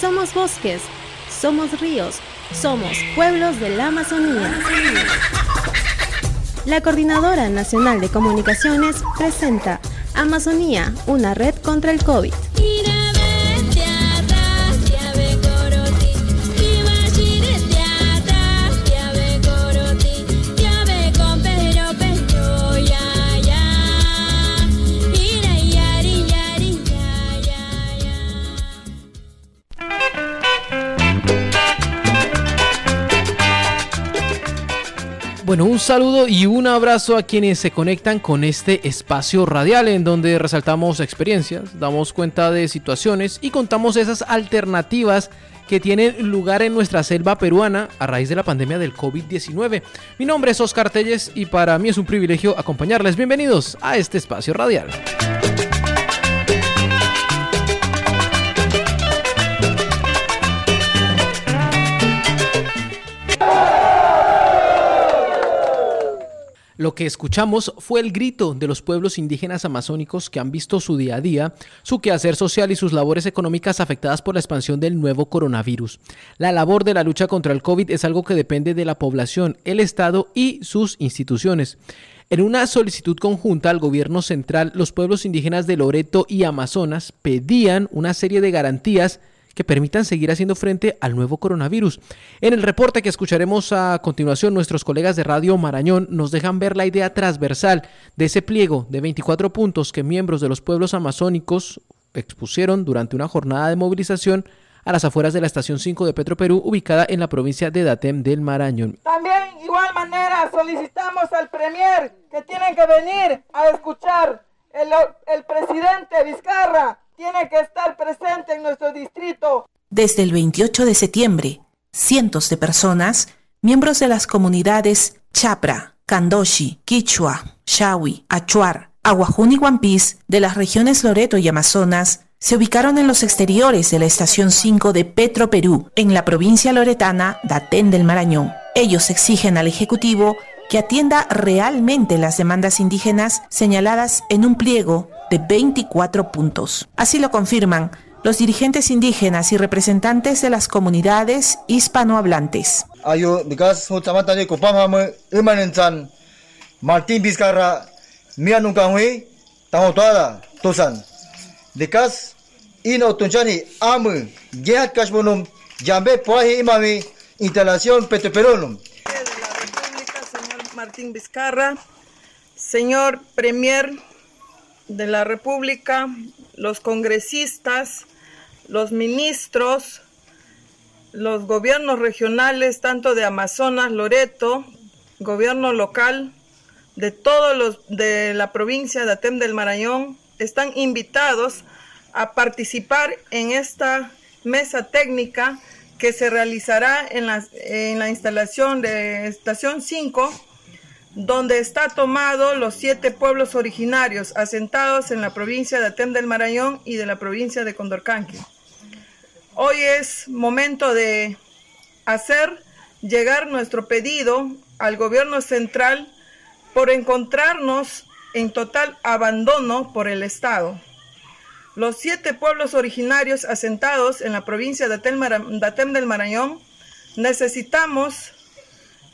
Somos bosques, somos ríos, somos pueblos de la Amazonía. La Coordinadora Nacional de Comunicaciones presenta Amazonía, una red contra el COVID. Bueno, un saludo y un abrazo a quienes se conectan con este espacio radial en donde resaltamos experiencias, damos cuenta de situaciones y contamos esas alternativas que tienen lugar en nuestra selva peruana a raíz de la pandemia del COVID-19. Mi nombre es Oscar Telles y para mí es un privilegio acompañarles. Bienvenidos a este espacio radial. Lo que escuchamos fue el grito de los pueblos indígenas amazónicos que han visto su día a día, su quehacer social y sus labores económicas afectadas por la expansión del nuevo coronavirus. La labor de la lucha contra el COVID es algo que depende de la población, el Estado y sus instituciones. En una solicitud conjunta al gobierno central, los pueblos indígenas de Loreto y Amazonas pedían una serie de garantías que permitan seguir haciendo frente al nuevo coronavirus. En el reporte que escucharemos a continuación, nuestros colegas de Radio Marañón nos dejan ver la idea transversal de ese pliego de 24 puntos que miembros de los pueblos amazónicos expusieron durante una jornada de movilización a las afueras de la estación 5 de Petro Perú, ubicada en la provincia de Datem del Marañón. También, igual manera, solicitamos al Premier que tiene que venir a escuchar el, el presidente Vizcarra tiene que estar presente en nuestro distrito. Desde el 28 de septiembre, cientos de personas, miembros de las comunidades Chapra, Kandoshi, Quichua, Shawi, Achuar, Aguajún y Guampís de las regiones Loreto y Amazonas se ubicaron en los exteriores de la estación 5 de Petro Perú, en la provincia loretana Datén del Marañón. Ellos exigen al Ejecutivo que atienda realmente las demandas indígenas señaladas en un pliego de 24 puntos. Así lo confirman los dirigentes indígenas y representantes de las comunidades hispanohablantes. Martín Vizcarra, Tosan. Dekas, Ino Tunchani, Amu, Gehat Kashbunum, Jambe Puahi Imami, Instalación Petroperonum. Martín Vizcarra, señor Premier de la República, los congresistas, los ministros, los gobiernos regionales, tanto de Amazonas, Loreto, gobierno local, de todos los de la provincia de Atem del Marañón, están invitados a participar en esta mesa técnica que se realizará en la, en la instalación de Estación 5 donde está tomado los siete pueblos originarios asentados en la provincia de Atem del Marañón y de la provincia de Condorcanqui. Hoy es momento de hacer llegar nuestro pedido al gobierno central por encontrarnos en total abandono por el Estado. Los siete pueblos originarios asentados en la provincia de Atem del Marañón necesitamos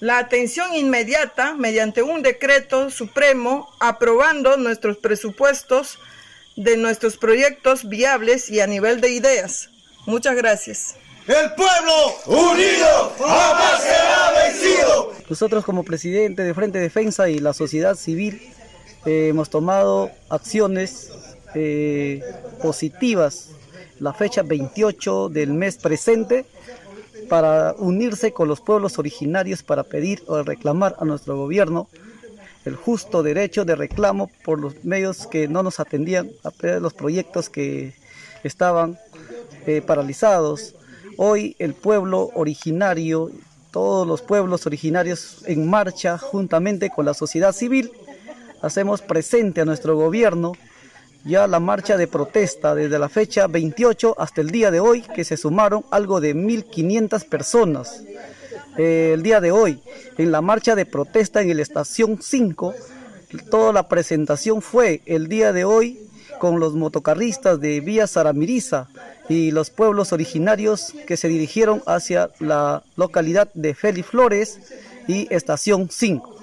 la atención inmediata mediante un decreto supremo aprobando nuestros presupuestos de nuestros proyectos viables y a nivel de ideas. Muchas gracias. El pueblo unido jamás será vencido. Nosotros como presidente de Frente Defensa y la sociedad civil eh, hemos tomado acciones eh, positivas. La fecha 28 del mes presente para unirse con los pueblos originarios para pedir o reclamar a nuestro gobierno el justo derecho de reclamo por los medios que no nos atendían a los proyectos que estaban eh, paralizados. Hoy el pueblo originario, todos los pueblos originarios en marcha juntamente con la sociedad civil, hacemos presente a nuestro gobierno ya la marcha de protesta desde la fecha 28 hasta el día de hoy, que se sumaron algo de 1.500 personas. Eh, el día de hoy, en la marcha de protesta en el Estación 5, toda la presentación fue el día de hoy con los motocarristas de Vía Saramiriza y los pueblos originarios que se dirigieron hacia la localidad de Félix Flores y Estación 5.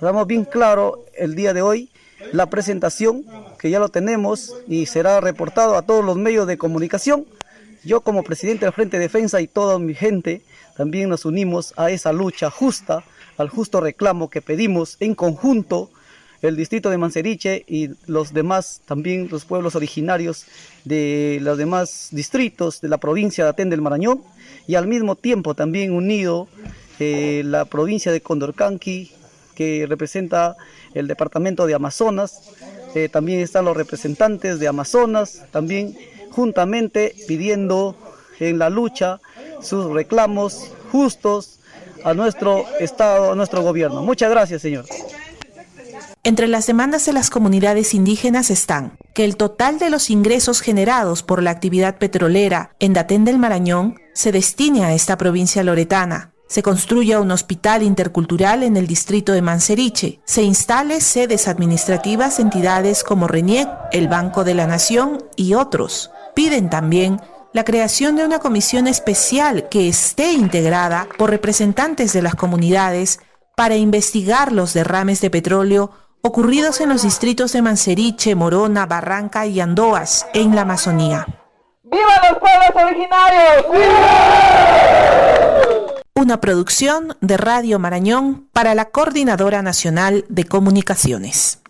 Damos bien claro el día de hoy la presentación, que ya lo tenemos y será reportado a todos los medios de comunicación. Yo como presidente del Frente de Defensa y toda mi gente también nos unimos a esa lucha justa, al justo reclamo que pedimos en conjunto el distrito de Manseriche y los demás, también los pueblos originarios de los demás distritos de la provincia de Atén del Marañón y al mismo tiempo también unido eh, la provincia de Condorcanqui que representa el departamento de Amazonas, eh, también están los representantes de Amazonas, también juntamente pidiendo en la lucha sus reclamos justos a nuestro Estado, a nuestro gobierno. Muchas gracias, señor. Entre las demandas de las comunidades indígenas están que el total de los ingresos generados por la actividad petrolera en Datén del Marañón se destine a esta provincia loretana, se construya un hospital intercultural en el distrito de Manseriche, se instale sedes administrativas entidades como RENIEC, el Banco de la Nación y otros. Piden también la creación de una comisión especial que esté integrada por representantes de las comunidades para investigar los derrames de petróleo ocurridos en los distritos de Manseriche, Morona, Barranca y Andoas, en la Amazonía. ¡Viva los pueblos originarios! Una producción de Radio Marañón para la Coordinadora Nacional de Comunicaciones.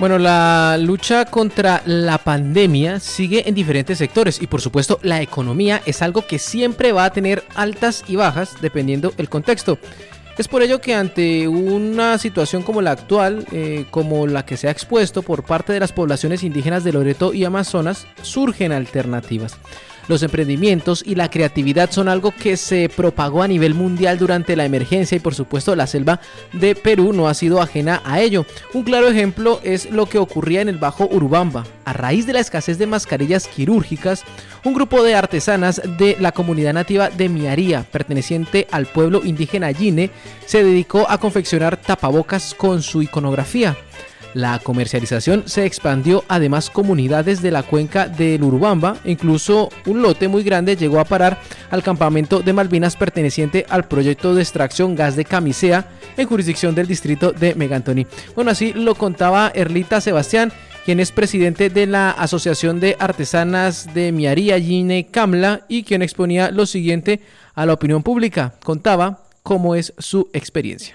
Bueno, la lucha contra la pandemia sigue en diferentes sectores y por supuesto la economía es algo que siempre va a tener altas y bajas dependiendo el contexto. Es por ello que ante una situación como la actual, eh, como la que se ha expuesto por parte de las poblaciones indígenas de Loreto y Amazonas, surgen alternativas. Los emprendimientos y la creatividad son algo que se propagó a nivel mundial durante la emergencia y por supuesto la selva de Perú no ha sido ajena a ello. Un claro ejemplo es lo que ocurría en el Bajo Urubamba. A raíz de la escasez de mascarillas quirúrgicas, un grupo de artesanas de la comunidad nativa de Miaría, perteneciente al pueblo indígena Yine, se dedicó a confeccionar tapabocas con su iconografía. La comercialización se expandió a comunidades de la cuenca del Urubamba, incluso un lote muy grande llegó a parar al campamento de Malvinas perteneciente al proyecto de extracción gas de camisea en jurisdicción del distrito de Megantoni. Bueno, así lo contaba Erlita Sebastián, quien es presidente de la Asociación de Artesanas de Miaría Gine Camla y quien exponía lo siguiente a la opinión pública. Contaba cómo es su experiencia.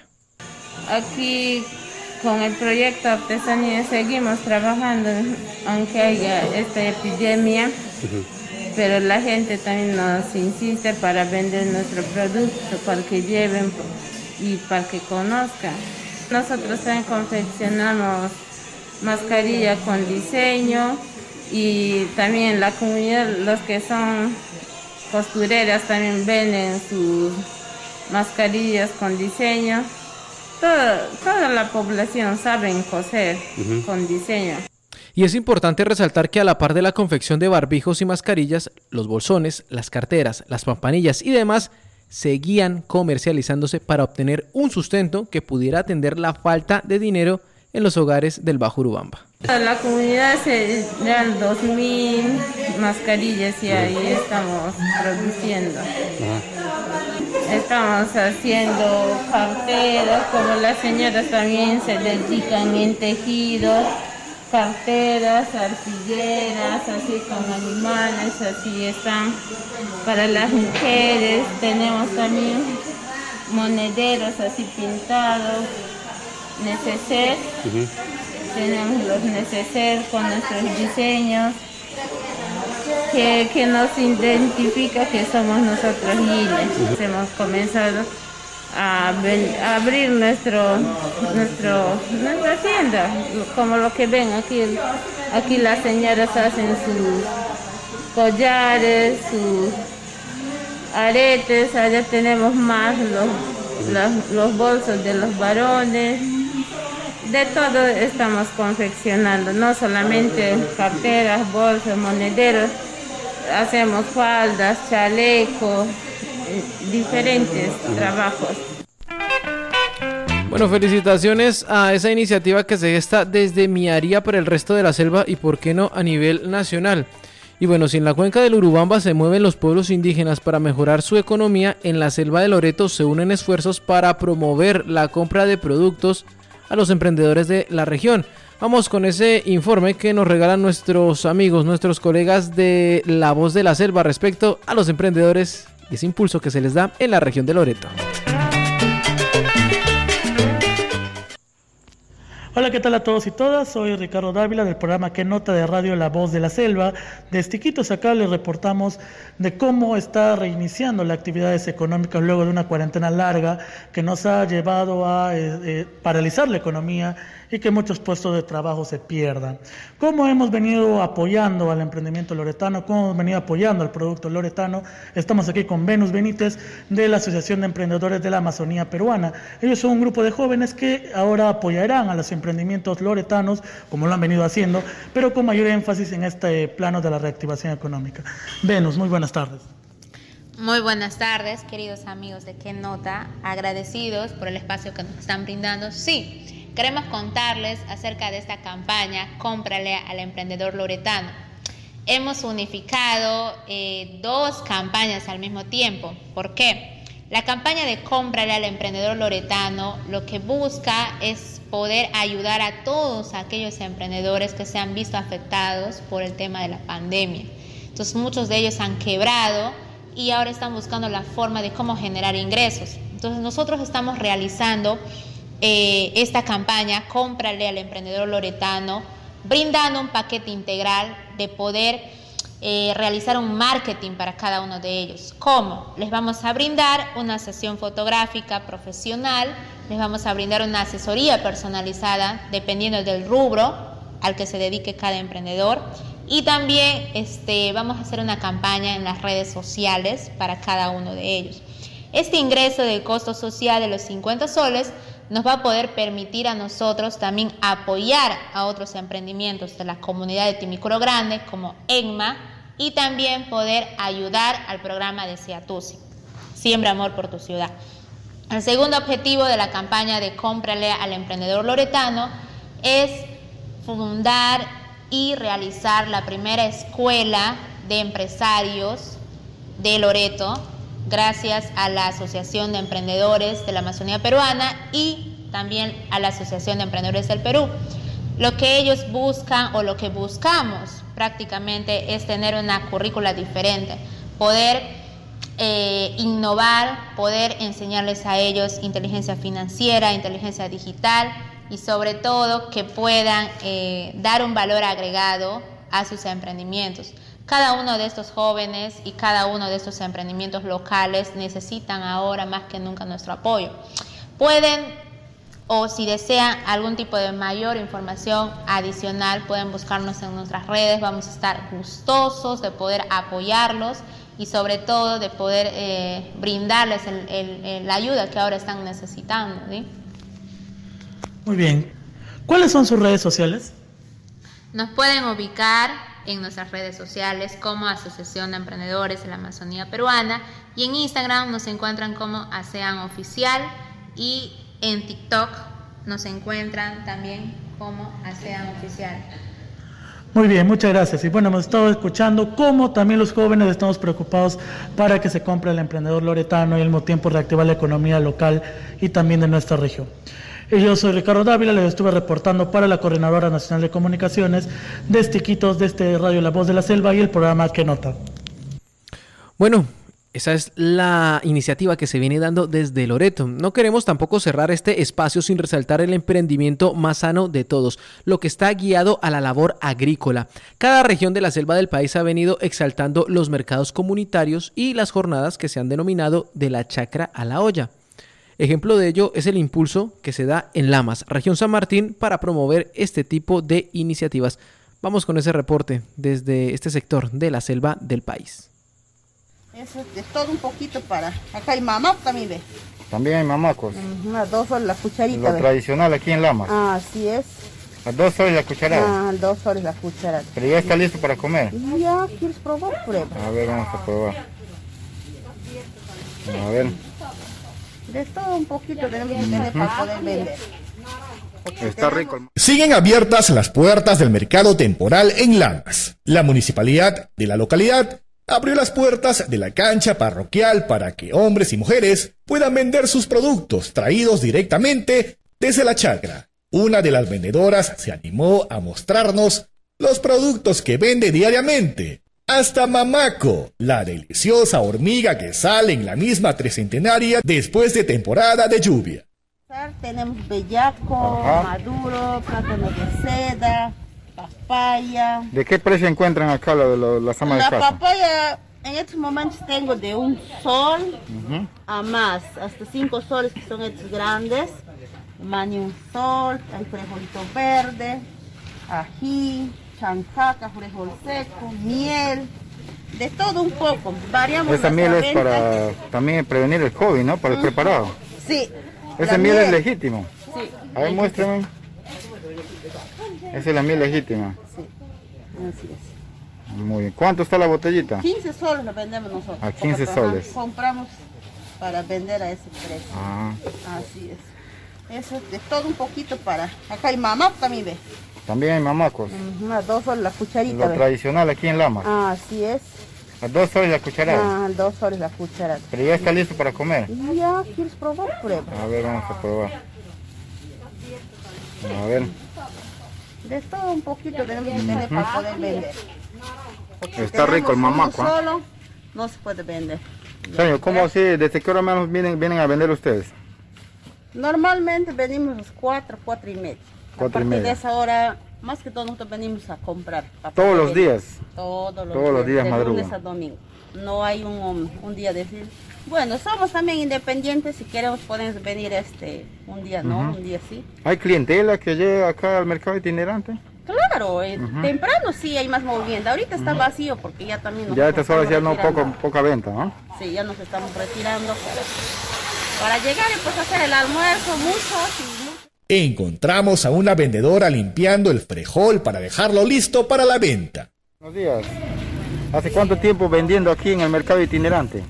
Aquí con el proyecto Artesanía seguimos trabajando, aunque haya esta epidemia, pero la gente también nos insiste para vender nuestro producto, para que lleven y para que conozcan. Nosotros también confeccionamos mascarilla con diseño y también la comunidad, los que son costureras también venden sus mascarillas con diseño toda, la población sabe coser con diseño. Y es importante resaltar que a la par de la confección de barbijos y mascarillas, los bolsones, las carteras, las pampanillas y demás seguían comercializándose para obtener un sustento que pudiera atender la falta de dinero en los hogares del Bajo Urubamba. La comunidad se dan 2.000 mascarillas y ahí estamos produciendo. Estamos haciendo carteras, como las señoras también se dedican en tejidos, carteras, artilleras, así con animales, así están. Para las mujeres. Tenemos también monederos así pintados, neceser, tenemos los neceser con nuestros diseños que, nos identifica que somos nosotros giles. Hemos comenzado a, abrir nuestro, nuestro, nuestra tienda, como lo que ven aquí, aquí las señoras hacen sus collares, sus aretes, allá tenemos más los, los bolsos de los varones, de todo estamos confeccionando, no solamente carteras, bolsos, monederos, hacemos faldas, chalecos, diferentes trabajos. Bueno, felicitaciones a esa iniciativa que se gesta desde Miaría para el resto de la selva y por qué no a nivel nacional. Y bueno, si en la cuenca del Urubamba se mueven los pueblos indígenas para mejorar su economía, en la selva de Loreto se unen esfuerzos para promover la compra de productos a los emprendedores de la región. Vamos con ese informe que nos regalan nuestros amigos, nuestros colegas de La Voz de la Selva respecto a los emprendedores y ese impulso que se les da en la región de Loreto. Hola, ¿qué tal a todos y todas? Soy Ricardo Dávila del programa Que Nota de Radio La Voz de la Selva. De Estiquitos acá les reportamos de cómo está reiniciando las actividades económicas luego de una cuarentena larga que nos ha llevado a eh, eh, paralizar la economía y que muchos puestos de trabajo se pierdan. ¿Cómo hemos venido apoyando al emprendimiento loretano? ¿Cómo hemos venido apoyando al producto loretano? Estamos aquí con Venus Benítez de la Asociación de Emprendedores de la Amazonía Peruana. Ellos son un grupo de jóvenes que ahora apoyarán a los emprendimientos loretanos, como lo han venido haciendo, pero con mayor énfasis en este plano de la reactivación económica. Venus, muy buenas tardes. Muy buenas tardes, queridos amigos de Qué Nota, agradecidos por el espacio que nos están brindando. Sí, Queremos contarles acerca de esta campaña Cómprale al emprendedor loretano. Hemos unificado eh, dos campañas al mismo tiempo. ¿Por qué? La campaña de Cómprale al emprendedor loretano lo que busca es poder ayudar a todos aquellos emprendedores que se han visto afectados por el tema de la pandemia. Entonces muchos de ellos han quebrado y ahora están buscando la forma de cómo generar ingresos. Entonces nosotros estamos realizando eh, esta campaña, cómprale al emprendedor loretano, brindando un paquete integral de poder eh, realizar un marketing para cada uno de ellos. ¿Cómo? Les vamos a brindar una sesión fotográfica profesional, les vamos a brindar una asesoría personalizada dependiendo del rubro al que se dedique cada emprendedor. Y también este, vamos a hacer una campaña en las redes sociales para cada uno de ellos. Este ingreso del costo social de los 50 soles nos va a poder permitir a nosotros también apoyar a otros emprendimientos de la comunidad de Timicuro Grande como EGMA y también poder ayudar al programa de Seatusi, Siembra Amor por tu Ciudad. El segundo objetivo de la campaña de Cómprale al emprendedor loretano es fundar y realizar la primera escuela de empresarios de Loreto gracias a la Asociación de Emprendedores de la Amazonía Peruana y también a la Asociación de Emprendedores del Perú. Lo que ellos buscan o lo que buscamos prácticamente es tener una currícula diferente, poder eh, innovar, poder enseñarles a ellos inteligencia financiera, inteligencia digital y sobre todo que puedan eh, dar un valor agregado a sus emprendimientos. Cada uno de estos jóvenes y cada uno de estos emprendimientos locales necesitan ahora más que nunca nuestro apoyo. Pueden o si desean algún tipo de mayor información adicional pueden buscarnos en nuestras redes. Vamos a estar gustosos de poder apoyarlos y sobre todo de poder eh, brindarles la ayuda que ahora están necesitando. Muy bien. ¿Cuáles son sus redes sociales? Nos pueden ubicar en nuestras redes sociales como Asociación de Emprendedores de la Amazonía Peruana y en Instagram nos encuentran como ASEAN Oficial y en TikTok nos encuentran también como ASEAN Oficial. Muy bien, muchas gracias. Y bueno, hemos estado escuchando cómo también los jóvenes estamos preocupados para que se compre el emprendedor loretano y al mismo tiempo reactivar la economía local y también de nuestra región. Y yo soy Ricardo Dávila, les estuve reportando para la Coordinadora Nacional de Comunicaciones de Estiquitos, de este Radio La Voz de la Selva y el programa Que Nota. Bueno, esa es la iniciativa que se viene dando desde Loreto. No queremos tampoco cerrar este espacio sin resaltar el emprendimiento más sano de todos, lo que está guiado a la labor agrícola. Cada región de la selva del país ha venido exaltando los mercados comunitarios y las jornadas que se han denominado de la chacra a la olla. Ejemplo de ello es el impulso que se da en Lamas, región San Martín, para promover este tipo de iniciativas. Vamos con ese reporte desde este sector de la selva del país. Eso es todo un poquito para... Acá hay mamá también ve. También hay mamacos. Unas dos soles la cucharita. Lo tradicional aquí en Lamas. Ah, así es. A dos soles la cucharada. Ah, dos soles la cucharada. Pero ya está listo para comer. Ya, ¿quieres probar? Prueba. A ver, vamos a probar. A ver. De todo un poquito tenemos que tener para poder vender. Está rico. Siguen abiertas las puertas del mercado temporal en Lamas. La municipalidad de la localidad abrió las puertas de la cancha parroquial para que hombres y mujeres puedan vender sus productos traídos directamente desde la chacra. Una de las vendedoras se animó a mostrarnos los productos que vende diariamente. Hasta mamaco, la deliciosa hormiga que sale en la misma trecentenaria después de temporada de lluvia. Tenemos bellaco, Ajá. maduro, plátano de seda, papaya. ¿De qué precio encuentran acá de las amas de La casa? papaya en estos momentos tengo de un sol a más, hasta cinco soles que son estos grandes. Mani un sol, hay frijolito verde, ají, chancaca, frijol seco, miel, de todo un poco. Variamos Esa miel es para también prevenir el COVID, ¿no? Para el preparado. Sí. Esa la miel es legítima. Sí. A ver, muéstrame. Esa es la miel legítima. Así es. Muy bien. ¿Cuánto está la botellita? 15 soles lo vendemos nosotros. A 15 Ajá, soles. Compramos para vender a ese precio. Ah, Así es. Eso es de todo un poquito para. Acá hay mamá también ve. También hay mamacos. Unas dos soles la cucharita. Lo tradicional aquí en Lamas. Ah, así es. A dos soles la cucharada. Ah, dos soles la cucharada. Pero ya está listo para comer. Ya, ¿quieres probar? Prueba. A ver, vamos a probar. A ver. De todo un poquito tenemos que tener para poder vender. Porque Está rico el mamaco, ¿ah? solo no se puede vender. Señor, ¿cómo así? ¿Desde qué hora menos vienen, vienen a vender ustedes? Normalmente venimos a las 4, 4 y media. Cuatro y a partir media. de esa hora, más que todo nosotros venimos a comprar. a Todos los días. Todos los Todos los días de lunes a domingo. No hay un, um, un día de bueno, somos también independientes, si queremos podemos venir este un día no, un día sí. ¿Hay clientela que llega acá al mercado itinerante? Claro, eh, temprano sí hay más movimiento. Ahorita está vacío porque ya también nos Ya a estas horas ya no poco, poca venta, ¿no? Sí, ya nos estamos retirando para, para llegar y pues hacer el almuerzo, muchos y. Encontramos a una vendedora limpiando el frejol para dejarlo listo para la venta. Buenos días. ¿Hace cuánto tiempo vendiendo aquí en el mercado itinerante?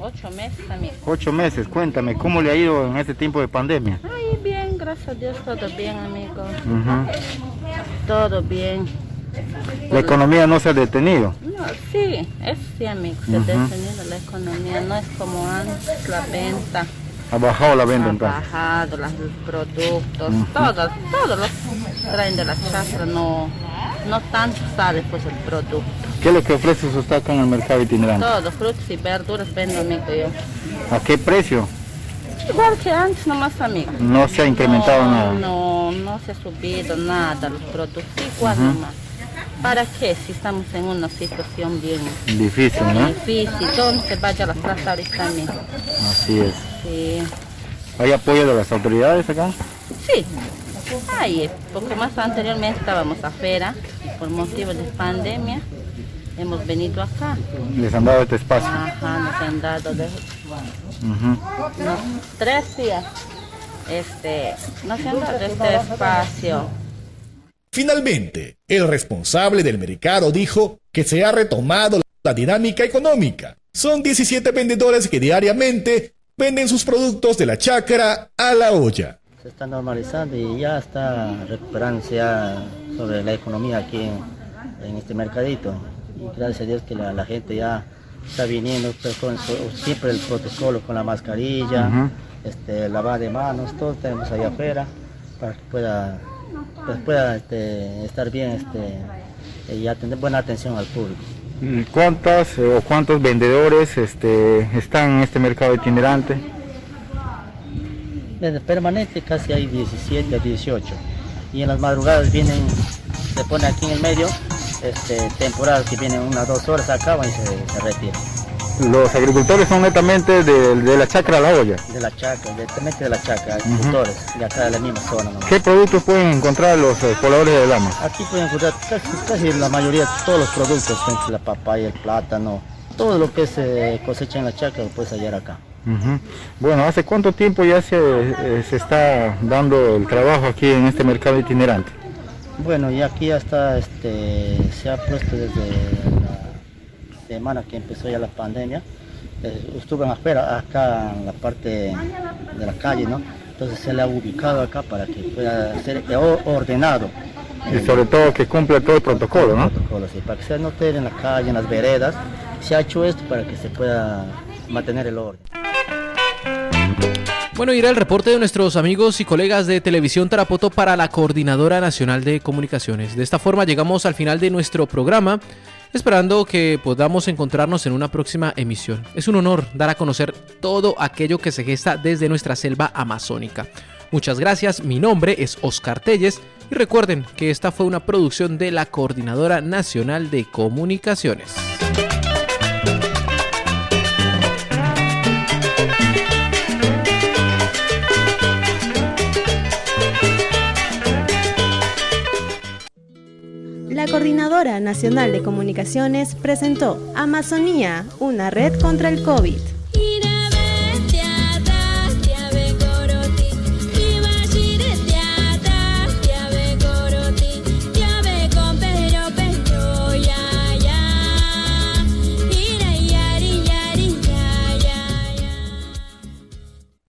Ocho meses también. Ocho meses. Cuéntame, ¿cómo le ha ido en este tiempo de pandemia? Ay, bien, gracias a Dios, todo bien, amigo. Ujú. Todo bien. La economía no se ha detenido. No, sí, es sí, amigo. Se ha Ujú. detenido la economía, no es como antes, la venta. Ha bajado la venta ha entonces. bajado, los productos, Ujú. todos, todos los traen de la chacra, no, no tanto sale pues el producto. ¿Qué es lo que ofrece usted acá en el mercado itinerante? Todos, frutas y verduras vendo, amigo, yo. ¿A qué precio? Igual que antes, nomás, amigo. No se ha incrementado no, nada. No, no se ha subido nada los productos, igual Ujú. nomás. ¿Para qué si estamos en una situación bien Difícil, ¿no? difícil? ¿Dónde se vaya la plata ahorita también? Así es. Sí. ¿Hay apoyo de las autoridades acá? Sí, Ay, porque más anteriormente estábamos afuera y por motivos de pandemia hemos venido acá. Les han dado este espacio. Ajá, nos han dado de, tres días. Este, nos han dado este espacio. Finalmente, el responsable del mercado dijo que se ha retomado la dinámica económica. Son 17 vendedores que diariamente venden sus productos de la chácara a la olla. se está normalizando y ya está recuperándose sobre la economía aquí en, en este mercadito. Y gracias a Dios que la, la gente ya está viniendo pues, con su- siempre el protocolo con la mascarilla, este, lavar de manos, todos tenemos allá afuera para que pueda, pues, pueda este, estar bien este, y atender buena atención al público. ¿Y ¿Cuántas eh, o cuántos vendedores este, están en este mercado itinerante? Desde permanente casi hay 17 a 18. Y en las madrugadas vienen, se pone aquí en el medio, este, temporal que vienen unas dos horas, acaban y se, se retiran. Los agricultores son netamente de, de la chacra a la olla. De la chaca, directamente de la chaca, agricultores, de acá de la misma zona. nomás. ¿Qué productos pueden encontrar los eh, pobladores de Lama? Aquí pueden encontrar casi, casi la mayoría, todos los productos, la papaya, el plátano, todo lo que se cosecha en la chaca lo puedes hallar acá. Ujú. Bueno, ¿hace cuánto tiempo ya se, eh, se está dando el trabajo aquí en este mercado itinerante? Bueno, y aquí ya está, este, se ha puesto desde semana que empezó ya la pandemia, eh, estuvo afuera, acá en la parte de la calle, ¿no? Entonces se le ha ubicado acá para que pueda ser ordenado. Y sobre todo que cumpla todo el protocolo, ¿no? Protocolo, sí, para que se note en la calle, en las veredas. Se ha hecho esto para que se pueda mantener el orden. Bueno, irá el reporte de nuestros amigos y colegas de Televisión Tarapoto para la Coordinadora Nacional de Comunicaciones. De esta forma llegamos al final de nuestro programa, esperando que podamos encontrarnos en una próxima emisión. Es un honor dar a conocer todo aquello que se gesta desde nuestra selva amazónica. Muchas gracias, mi nombre es Oscar Telles y recuerden que esta fue una producción de la Coordinadora Nacional de Comunicaciones. Coordinadora Nacional de Comunicaciones presentó Amazonía, una red contra el COVID.